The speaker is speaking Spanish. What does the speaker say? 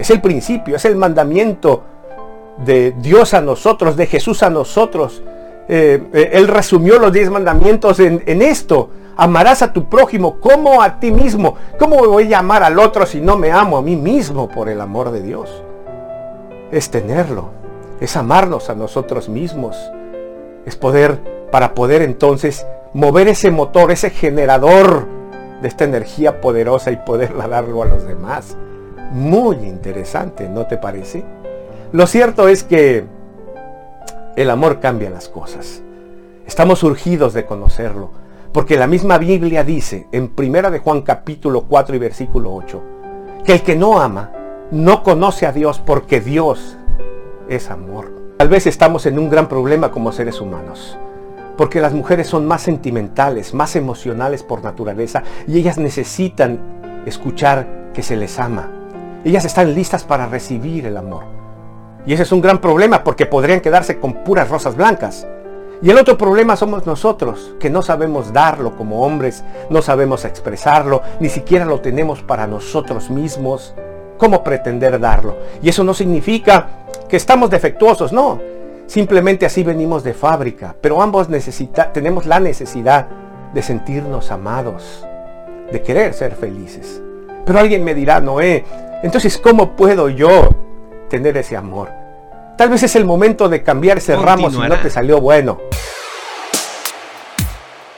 Es el principio, es el mandamiento de Dios a nosotros, de Jesús a nosotros. Eh, eh, él resumió los diez mandamientos en, en, esto. Amarás a tu prójimo como a ti mismo. ¿Cómo voy a amar al otro si no me amo a mí mismo por el amor de Dios? Es tenerlo, es amarnos a nosotros mismos. Es poder, para poder entonces mover ese motor, ese generador de esta energía poderosa y poderla darlo a los demás. Muy interesante, ¿no te parece? Lo cierto es que el amor cambia las cosas. Estamos urgidos de conocerlo, porque la misma Biblia dice en Primera de Juan capítulo 4 y versículo 8, que el que no ama no conoce a Dios porque Dios es amor. Tal vez estamos en un gran problema como seres humanos, porque las mujeres son más sentimentales, más emocionales por naturaleza y ellas necesitan escuchar que se les ama. Ellas están listas para recibir el amor. Y ese es un gran problema porque podrían quedarse con puras rosas blancas. Y el otro problema somos nosotros, que no sabemos darlo como hombres, no sabemos expresarlo, ni siquiera lo tenemos para nosotros mismos. ¿Cómo pretender darlo? Y eso no significa que estamos defectuosos, no. Simplemente así venimos de fábrica, pero ambos tenemos la necesidad de sentirnos amados, de querer ser felices. Pero alguien me dirá, Noé, entonces ¿cómo puedo yo tener ese amor. Tal vez es el momento de cambiar ese ramo si no te salió bueno.